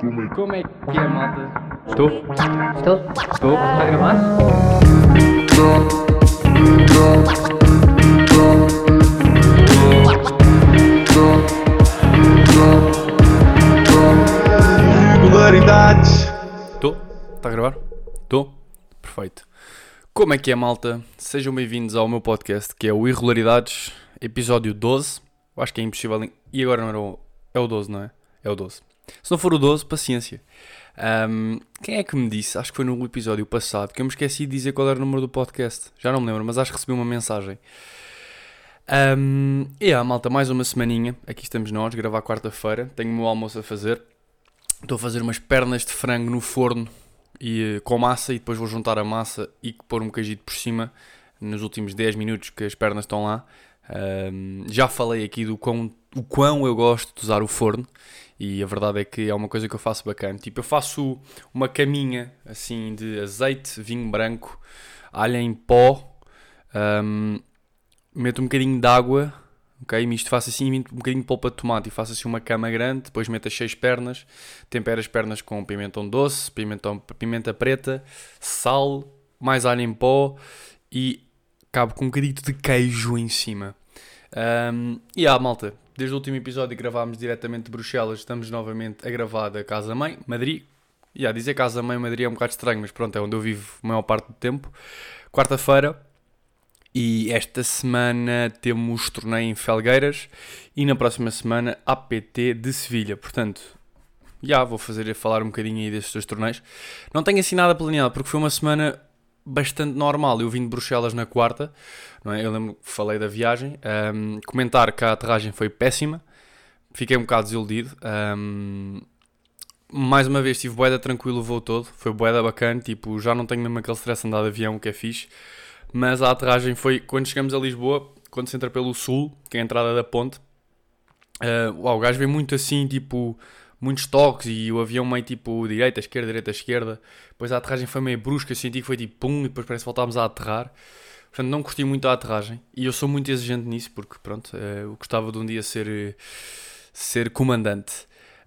Como é que é, malta? Estou? Estou? Estou? Está a gravar? Regularidades. Estou? Está a gravar? Estou? Perfeito. Como é que é, malta? Sejam bem-vindos ao meu podcast que é o Irregularidades, episódio 12. Eu acho que é impossível. E agora não era o. É o 12, não é? É o 12. Se não for o 12, paciência. Ahm, quem é que me disse? Acho que foi no episódio passado que eu me esqueci de dizer qual era o número do podcast. Já não me lembro, mas acho que recebi uma mensagem. Um, e a malta, mais uma semaninha. Aqui estamos nós, gravar quarta-feira. Tenho o meu almoço a fazer. Estou a fazer umas pernas de frango no forno e, eh, com massa e depois vou juntar a massa e pôr um queijito por cima nos últimos 10 minutos que as pernas estão lá. Um, já falei aqui do quão, o quão eu gosto de usar o forno e a verdade é que é uma coisa que eu faço bacana. Tipo, eu faço uma caminha assim de azeite, vinho branco, alho em pó, um, meto um bocadinho de água, ok? Misto, faço assim um bocadinho de polpa de tomate e faço assim uma cama grande, depois meto as seis pernas, tempero as pernas com pimentão doce, pimentão, pimenta preta, sal, mais alho em pó e cabo com um bocadinho de queijo em cima. Um, e a malta, desde o último episódio gravámos diretamente de Bruxelas, estamos novamente a gravar da Casa Mãe, Madrid. E a dizer Casa Mãe, Madrid é um bocado estranho, mas pronto, é onde eu vivo a maior parte do tempo. Quarta-feira, e esta semana temos torneio em Felgueiras e na próxima semana APT de Sevilha. Portanto, já vou fazer falar um bocadinho aí destes dois torneios. Não tenho assim nada planeado porque foi uma semana bastante normal. Eu vim de Bruxelas na quarta, não é? Eu lembro que falei da viagem. Ahm, comentar que a aterragem foi péssima. Fiquei um bocado desiludido. Ahm, mais uma vez tive boeda tranquilo o voo todo. Foi boeda bacana. Tipo, já não tenho mesmo aquele stress andar de avião, que é fixe. Mas a aterragem foi quando chegamos a Lisboa, quando se entra pelo sul, que é a entrada da ponte. Uh, uau, o gajo vê muito assim, tipo, muitos toques e o avião meio tipo direita, esquerda, direita, esquerda. Depois a aterragem foi meio brusca, senti que foi tipo pum, e depois parece que voltámos a aterrar. Portanto, não curti muito a aterragem e eu sou muito exigente nisso porque, pronto, uh, eu gostava de um dia ser, uh, ser comandante.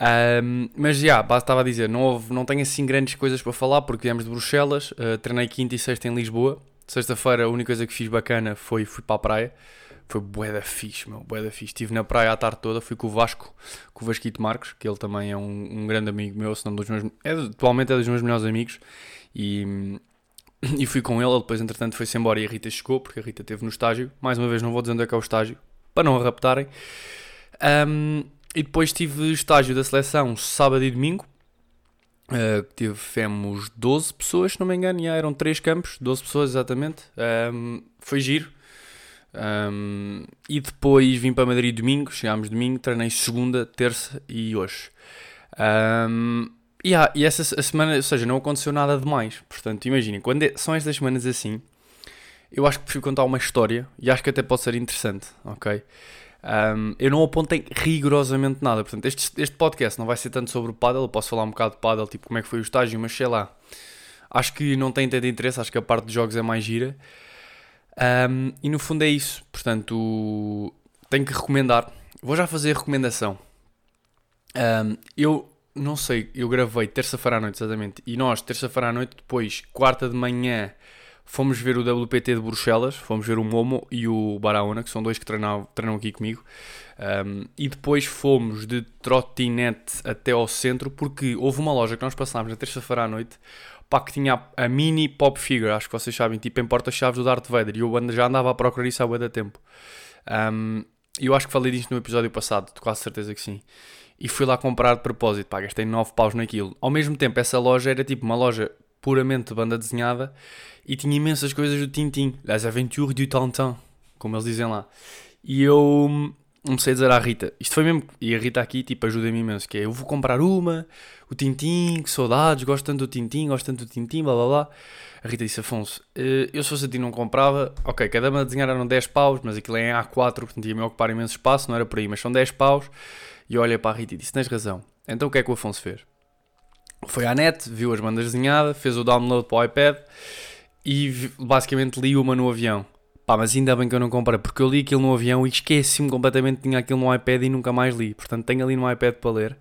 Um, mas já, yeah, estava a dizer, não, houve, não tenho assim grandes coisas para falar porque viemos de Bruxelas, uh, treinei quinta e sexta em Lisboa. Sexta-feira a única coisa que fiz bacana foi fui para a praia. Foi bué da fixe, meu, bué da fixe. Estive na praia a tarde toda, fui com o Vasco, com o Vasquito Marcos, que ele também é um, um grande amigo meu, se não dos meus, é, atualmente é dos meus melhores amigos. E, e fui com ele, ele depois entretanto foi-se embora e a Rita chegou, porque a Rita esteve no estágio. Mais uma vez não vou dizer onde é que é o estágio, para não a raptarem. Um, e depois tive estágio da seleção sábado e domingo. Uh, tivemos 12 pessoas, se não me engano, já eram 3 campos, 12 pessoas exatamente. Um, foi giro. Um, e depois vim para Madrid domingo, chegámos domingo, treinei segunda, terça e hoje. Um, yeah, e essa a semana, ou seja, não aconteceu nada demais. Portanto, imaginem, quando é, são estas semanas assim, eu acho que prefiro contar uma história e acho que até pode ser interessante, ok? Um, eu não apontei rigorosamente nada, portanto, este, este podcast não vai ser tanto sobre o paddle, eu posso falar um bocado de paddle, tipo como é que foi o estágio, mas sei lá. Acho que não tem tanto interesse, acho que a parte de jogos é mais gira. Um, e no fundo é isso, portanto, tenho que recomendar. Vou já fazer a recomendação. Um, eu não sei, eu gravei terça-feira à noite, exatamente, e nós, terça-feira à noite, depois, quarta de manhã, fomos ver o WPT de Bruxelas, fomos ver o Momo e o Barahona, que são dois que treinam, treinam aqui comigo. Um, e depois fomos de trotinete até ao centro, porque houve uma loja que nós passámos na terça-feira à noite, pá, que tinha a, mini pop figure, acho que vocês sabem, tipo em porta-chaves do Darth Vader, e eu já andava a procurar isso há da tempo. Um, eu acho que falei disto no episódio passado, de quase certeza que sim. E fui lá comprar de propósito, pá, gastei 9 paus naquilo. Ao mesmo tempo, essa loja era tipo uma loja puramente de banda desenhada e tinha imensas coisas do Tintin, Les Aventures du Tintin, como eles dizem lá. E eu comecei a dizer à Rita, isto foi mesmo, e a Rita aqui tipo ajuda-me imenso, que é, eu vou comprar uma, o Tintin, que saudades, gosto tanto do Tintin, gosto tanto do Tintin, blá blá blá. A Rita disse, Afonso, eu se fosse a ti não comprava, ok, cada uma desenhar eram 10 paus, mas aquilo é em A4, portanto ia-me ocupar imenso espaço, não era por aí, mas são 10 paus. E olhei para a Rita e disse, tens razão. Então o que é que o Afonso fez? Foi à net, viu as bandas desenhadas, fez o download para o iPad e basicamente li uma no avião. Pá, mas ainda bem que eu não comprei, porque eu li aquilo no avião e esqueci-me completamente tinha aquilo no iPad e nunca mais li. Portanto, tenho ali no iPad para ler.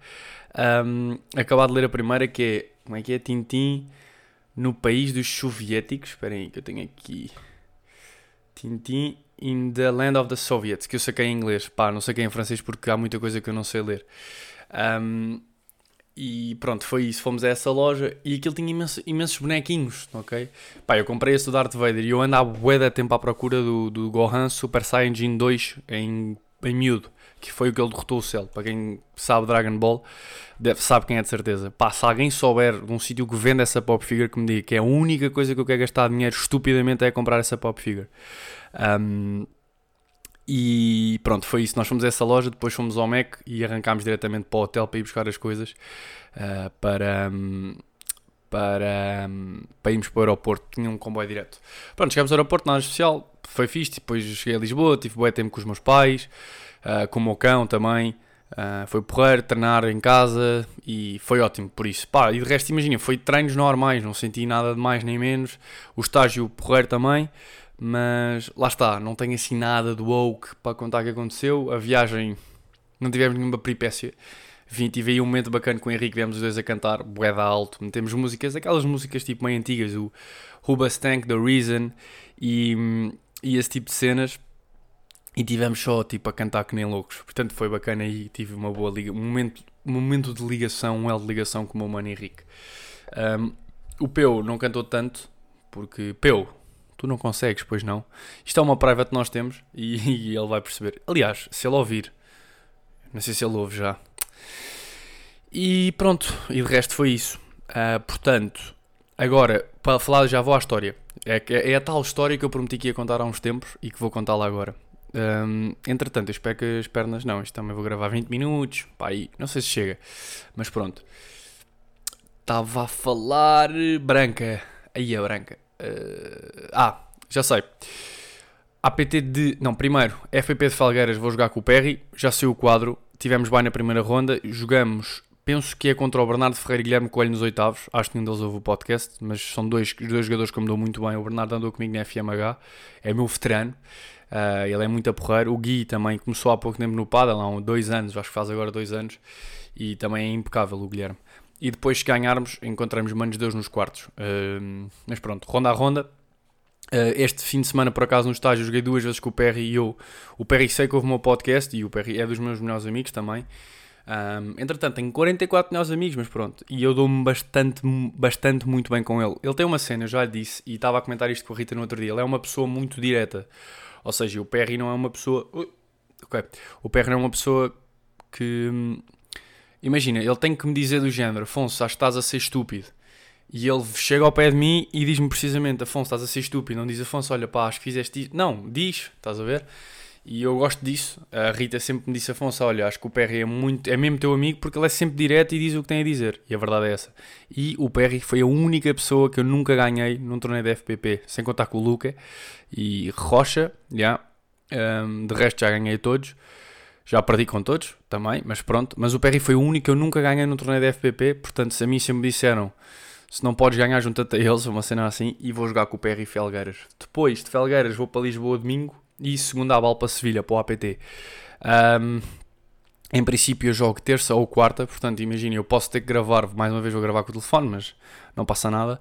um, acabado de ler a primeira que é, como é que é? Tintim no país dos soviéticos. Esperem aí que eu tenho aqui. Tintim in the land of the Soviets, que eu saquei em inglês. Pá, não saquei em francês porque há muita coisa que eu não sei ler. Um, e pronto, foi isso. Fomos a essa loja e aquilo tinha imenso, imensos bonequinhos, ok? Pá, eu comprei esse do Darth Vader e eu ando há bué de tempo à procura do, do Gohan Super Saiyajin 2 em, em miúdo, que foi o que ele derrotou o Cell. Para quem sabe Dragon Ball, deve, sabe quem é de certeza. Pá, se alguém souber de um sítio que vende essa pop figure, que me diga que é a única coisa que eu quero gastar dinheiro estupidamente é comprar essa pop figure. Um, e pronto, foi isso. Nós fomos a essa loja, depois fomos ao Mac e arrancámos diretamente para o hotel para ir buscar as coisas uh, para, para, para irmos para o aeroporto. Tinha um comboio direto. Pronto, chegámos ao aeroporto, nada especial, foi fixe. Depois cheguei a Lisboa, tive bom tempo com os meus pais, uh, com o meu cão também. Uh, foi porreiro, treinar em casa e foi ótimo por isso. Pá, e de resto, imagina, foi treinos normais, não senti nada de mais nem menos. O estágio porreiro também. Mas lá está, não tenho assim nada do woke para contar o que aconteceu. A viagem, não tivemos nenhuma peripécia. Vim, tive aí um momento bacana com o Henrique, viemos os dois a cantar, boeda alto. Metemos músicas, aquelas músicas tipo meio antigas, o Hubastank, The Reason e, e esse tipo de cenas. E tivemos só tipo a cantar que nem loucos. Portanto foi bacana e tive uma boa liga, um momento, um momento de ligação, um L de ligação com o meu mano Henrique. Um, o Peu não cantou tanto, porque Peu, Tu não consegues, pois não. Isto é uma private que nós temos e, e, ele vai perceber. Aliás, se ele ouvir, não sei se ele ouve já. E pronto, e de resto foi isso. Uh, portanto, agora, para falar, já vou à história. É, é, a tal história que eu prometi que ia contar há uns tempos e que vou contá-la agora. Um, entretanto, eu espero que as pernas. Não, isto também vou gravar 20 minutos. Pá, aí, não sei se chega. Mas pronto. Estava a falar. Branca. Aí a branca. Uh, ah, já sei. APT de. Não, primeiro, FPP de Falgueiras, vou jogar com o Perry. Já saiu o quadro. Tivemos bem na primeira ronda. Jogamos, penso que é contra o Bernardo Ferreira e Guilherme Coelho nos oitavos. Acho que nenhum deles ouve o podcast, mas são dois, dois jogadores que me dão muito bem. O Bernardo andou comigo na FMH, é meu veterano. Uh, ele é muito a porrer. O Gui também começou há pouco tempo no Padel, há dois anos, acho que faz agora dois anos. E também é impecável o Guilherme e depois, se ganharmos, encontramos Manos de Deus nos quartos. Uh, mas pronto, ronda a ronda. Uh, este fim de semana, por acaso, no estágio, joguei duas vezes com o Perry e eu. O Perry sei que ouve o meu podcast e o Perry é dos meus melhores amigos também. Um, entretanto, tenho 44 melhores amigos, mas pronto. E eu dou-me bastante, bastante muito bem com ele. Ele tem uma cena, eu já lhe disse, e estava a comentar isto com a Rita no outro dia. Ele é uma pessoa muito direta. Ou seja, o Perry não é uma pessoa. Ok. O Perry não é uma pessoa que hum, Imagina, ele tem que me dizer do género, Afonso, acho que estás a ser estúpido. E ele chega ao pé de mim e diz-me precisamente, Afonso, estás a ser estúpido. Não diz, Afonso, olha pá, acho que fizeste isto. Não, diz, estás a ver? E eu gosto disso. A Rita sempre me disse, Afonso, olha, acho que o Perry é, muito, é mesmo teu amigo porque ele é sempre direto e diz o que tem a dizer. E a verdade é essa. E o Perry foi a única pessoa que eu nunca ganhei num torneio da FPP, sem contar com o Luca e Rocha. Yeah. Um, de resto já ganhei todos. Já perdi com todos também, mas pronto. Mas o Perry foi o único que eu nunca ganhei no torneio da FPP. Portanto, se a mim sempre me disseram se não podes ganhar, junta-te a eles, uma cena assim, e vou jogar com o Perry e Felgueiras. Depois de Felgueiras, vou para Lisboa domingo e segunda a para Sevilha, para o APT. Um, em princípio, eu jogo terça ou quarta, portanto, imagina, eu posso ter que gravar, mais uma vez vou gravar com o telefone, mas não passa nada.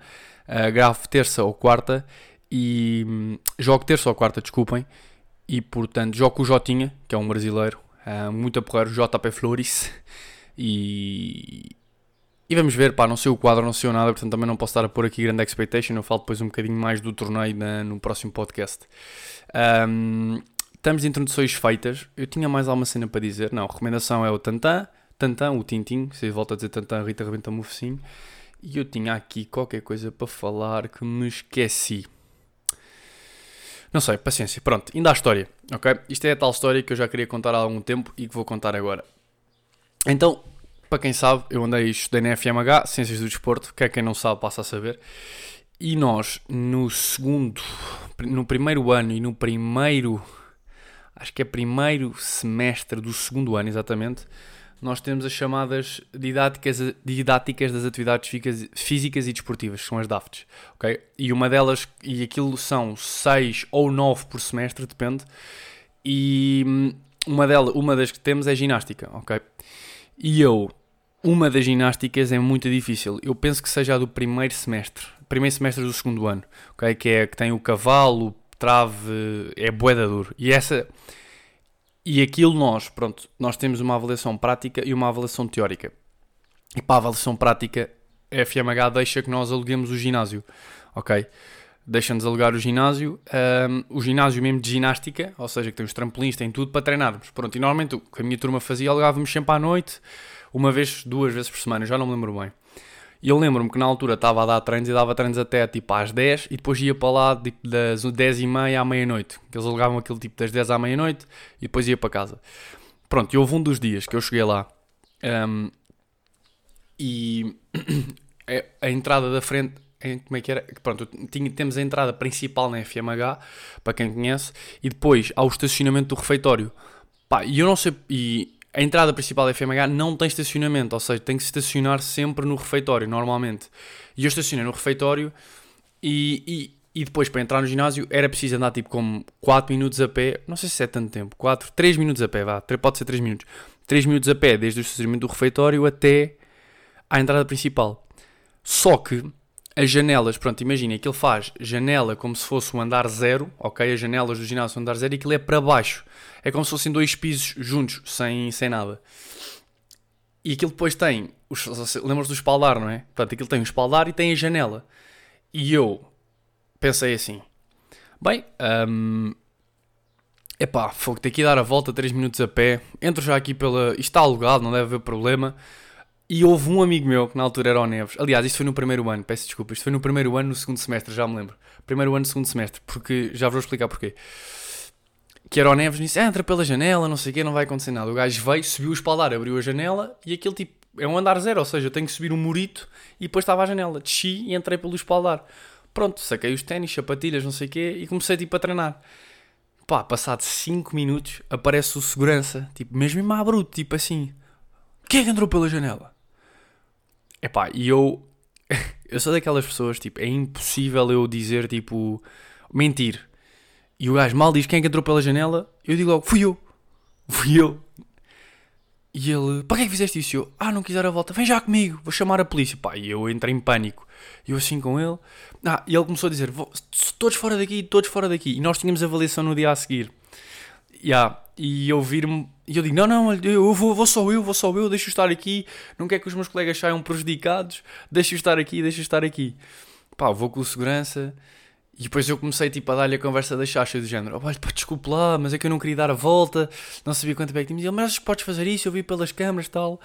Uh, gravo terça ou quarta e um, jogo terça ou quarta, desculpem. E portanto, jogo com o Jotinha, que é um brasileiro, Uh, muito a porrer, JP Flores. E, e vamos ver, pá, não sei o quadro, não sei nada, portanto também não posso estar a pôr aqui grande expectation. Eu falo depois um bocadinho mais do torneio na, no próximo podcast. Um, estamos de introduções feitas. Eu tinha mais alguma cena para dizer. Não, a recomendação é o Tantan, Tantan, o Tintin. Se volta a dizer Tantan, Rita rebenta-me o focinho. E eu tinha aqui qualquer coisa para falar que me esqueci. Não sei, paciência. Pronto, ainda há história, ok? Isto é a tal história que eu já queria contar há algum tempo e que vou contar agora. Então, para quem sabe, eu andei estudei na FMH, Ciências do Desporto, que é quem não sabe passa a saber. E nós, no segundo, no primeiro ano e no primeiro, acho que é primeiro semestre do segundo ano, exatamente, nós temos as chamadas didáticas, didáticas das atividades físicas e desportivas, que são as DAFTs, ok? E uma delas, e aquilo são 6 ou 9 por semestre, depende, e hum, uma, delas, uma das que temos é ginástica, ok? E eu, uma das ginásticas é muito difícil. Eu penso que seja a do primeiro semestre. Primeiro semestre do segundo ano. ok? Que é que tem o cavalo, trave, é boeda duro. E essa... E aquilo nós, pronto, nós temos uma avaliação prática e uma avaliação teórica. E para a avaliação prática, a FMH deixa que nós aluguemos o ginásio, ok? Deixa-nos alugar o ginásio, um, o ginásio mesmo de ginástica, ou seja, que tem os trampolins, tem tudo para treinarmos. Pronto, e normalmente o que a minha turma fazia, alugávamos sempre à noite, uma vez, duas vezes por semana, já não me lembro bem. E eu lembro-me que na altura estava a dar treinos e dava treinos até tipo às 10 e depois ia para lá tipo, das 10 e meia à meia-noite. Que eles alugavam aquele tipo das 10 à meia-noite e depois ia para casa. Pronto, e houve um dos dias que eu cheguei lá um, e a entrada da frente. Como é que era? Pronto, tinha, temos a entrada principal na FMH, para quem conhece, e depois há o estacionamento do refeitório. Pá, e eu não sei. E a entrada principal da FMH não tem estacionamento, ou seja, tem que se estacionar sempre no refeitório, normalmente. E eu estacionei no refeitório e, e, e, depois para entrar no ginásio era preciso andar tipo como 4 minutos a pé, não sei se é tanto tempo, 4, 3 minutos a pé, vá, pode ser 3 minutos. 3 minutos a pé desde o estacionamento do refeitório até à entrada principal. Só que as janelas, pronto, imagina que ele faz janela como se fosse um andar zero, ok? As janelas do ginásio são um andar zero e aquilo é para baixo. É como se fossem dois pisos juntos, sem, sem nada. E aquilo depois tem, lembras do espaldar, não é? Portanto, aquilo tem o espaldar e tem a janela. E eu pensei assim, bem, um, epá, fogo, ter que dar a volta 3 minutos a pé, entro já aqui pela, isto está alugado, não deve haver problema. E houve um amigo meu que na altura era o Neves. Aliás, isto foi no primeiro ano, peço desculpa. Isto foi no primeiro ano, no segundo semestre, já me lembro. Primeiro ano, segundo semestre, porque já vou explicar porquê. Que era o Neves, disse: entra pela janela, não sei o quê, não vai acontecer nada. O gajo veio, subiu o espaldar, abriu a janela e aquele tipo é um andar zero, ou seja, eu tenho que subir um murito e depois estava a janela. Desci e entrei pelo espaldar. Pronto, saquei os ténis, sapatilhas, não sei o quê e comecei tipo a treinar. Pá, passado 5 minutos aparece o segurança, tipo, mesmo em bruto, tipo assim: quem é que entrou pela janela? Epá, e eu. eu sou daquelas pessoas, tipo, é impossível eu dizer, tipo, mentir. E o gajo mal diz quem é que entrou pela janela, eu digo logo, fui eu. Fui eu. E ele, para que é que fizeste isso? Eu, ah, não quiser a volta, vem já comigo, vou chamar a polícia. Pá, e eu entrei em pânico. E eu assim com ele. Ah, e ele começou a dizer, todos fora daqui, todos fora daqui. E nós tínhamos avaliação no dia a seguir. Yeah. E eu vir-me e eu digo: Não, não, eu vou, vou só eu, vou só eu, deixa-o estar aqui. Não quero que os meus colegas saiam prejudicados, deixa-o estar aqui, deixa-o estar aqui. Pá, vou com o segurança. E depois eu comecei tipo, a dar-lhe a conversa da chacha do género: Olha, pá, desculpe lá, mas é que eu não queria dar a volta, não sabia quanto tempo é que tinha. Mas acho que podes fazer isso, eu vi pelas câmaras e tal.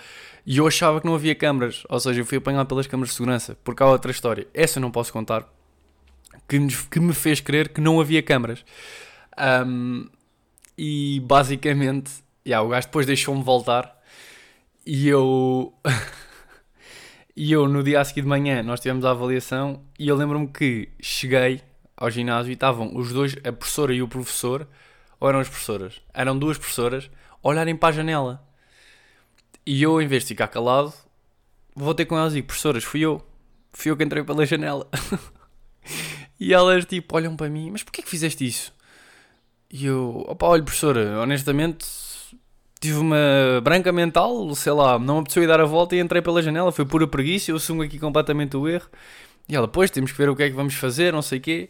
E eu achava que não havia câmaras, ou seja, eu fui apanhado pelas câmaras de segurança, porque há outra história. Essa eu não posso contar, que me, que me fez crer que não havia câmaras. Um, e basicamente, yeah, o gajo depois deixou-me voltar e eu. e eu, no dia a seguir de manhã, nós tivemos a avaliação e eu lembro-me que cheguei ao ginásio e estavam os dois, a professora e o professor, ou eram as professoras? Eram duas professoras, olharem para a janela. E eu, em vez de ficar calado, vou ter com elas e digo: professoras, fui eu. Fui eu que entrei pela janela. e elas, tipo, olham para mim: mas porquê que fizeste isso? E eu, opa, olha, professora, honestamente tive uma branca mental, sei lá, não me apeteceu ir dar a volta e entrei pela janela, foi pura preguiça, eu assumo aqui completamente o erro. E ela, pois, temos que ver o que é que vamos fazer, não sei o quê.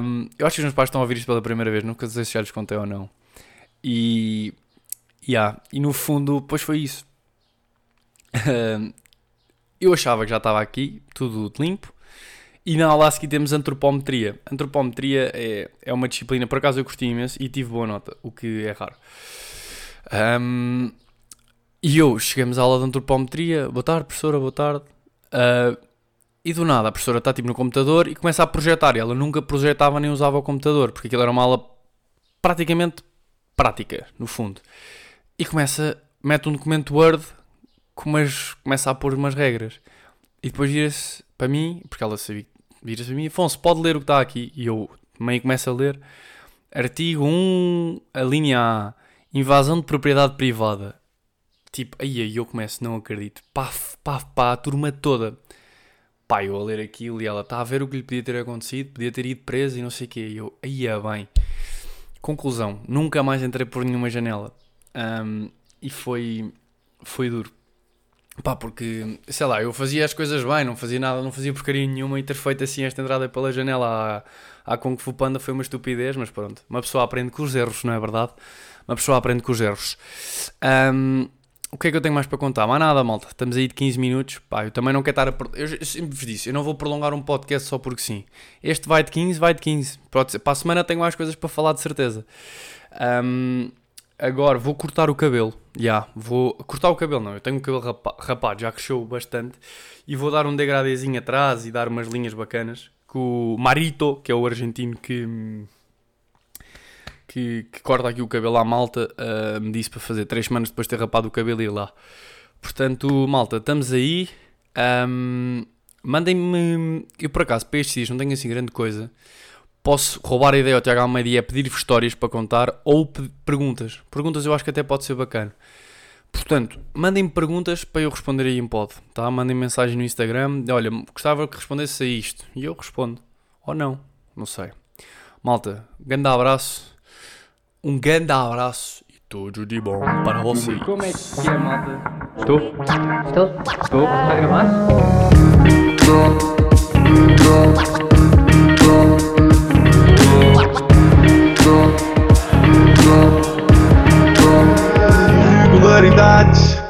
Um, eu acho que os meus pais estão a ouvir isto pela primeira vez, nunca sei se já lhes contei ou não. E, yeah, e no fundo, depois foi isso. Um, eu achava que já estava aqui, tudo limpo. E na aula a seguir temos antropometria. Antropometria é, é uma disciplina, por acaso eu gostei imenso e tive boa nota, o que é raro. Um, e eu, chegamos à aula de antropometria, boa tarde, professora, boa tarde. Uh, e do nada, a professora está tipo no computador e começa a projetar. Ela nunca projetava nem usava o computador, porque aquilo era uma aula praticamente prática, no fundo. E começa, mete um documento Word, começa a pôr umas regras. E depois vira-se para mim, porque ela sabia vira-se a mim, Afonso, pode ler o que está aqui? E eu meio começo a ler. Artigo 1, a linha A, invasão de propriedade privada. Tipo, aí eu começo, não acredito. Paf, paf, pá, a turma toda. Pá, eu a ler aquilo e ela está a ver o que lhe podia ter acontecido, podia ter ido presa e não sei o quê. E eu, aí é bem. Conclusão, nunca mais entrei por nenhuma janela. Um, e foi, foi duro. Pá, porque, sei lá, eu fazia as coisas bem, não fazia nada, não fazia porcaria nenhuma e ter feito assim esta entrada pela janela à, à Kung Fu Panda foi uma estupidez, mas pronto, uma pessoa aprende com os erros, não é verdade? Uma pessoa aprende com os erros. Um, o que é que eu tenho mais para contar? Mais nada, malta. Estamos aí de 15 minutos. Pá, eu também não quero estar a. Eu sempre vos disse, eu não vou prolongar um podcast só porque sim. Este vai de 15, vai de 15. Pode ser. Para a semana tenho mais coisas para falar de certeza. Um, agora vou cortar o cabelo. Já, yeah, vou cortar o cabelo, não. Eu tenho o cabelo rapa rapado, já cresceu bastante. E vou dar um degradezinho atrás e dar umas linhas bacanas. Que o Marito, que é o argentino que que, que corta aqui o cabelo à malta, uh, me disse para fazer 3 semanas depois de ter rapado o cabelo e ir lá. Portanto, malta, estamos aí. Um, Mandem-me. Eu por acaso, para estes dias, não tenho assim grande coisa. Posso roubar a ideia ao Tiago Almeida e é pedir-vos histórias para contar ou perguntas. Perguntas eu acho que até pode ser bacana. Portanto, mandem-me perguntas para eu responder aí em pod, tá? Mandem mensagem no Instagram. Olha, gostava que respondesse a isto. E eu respondo. Ou não, não sei. Malta, grande abraço. Um grande abraço e tudo de bom para vocês. Como é que é, malta? Estou? Estou? Estou? Está a gravar? Regularidades.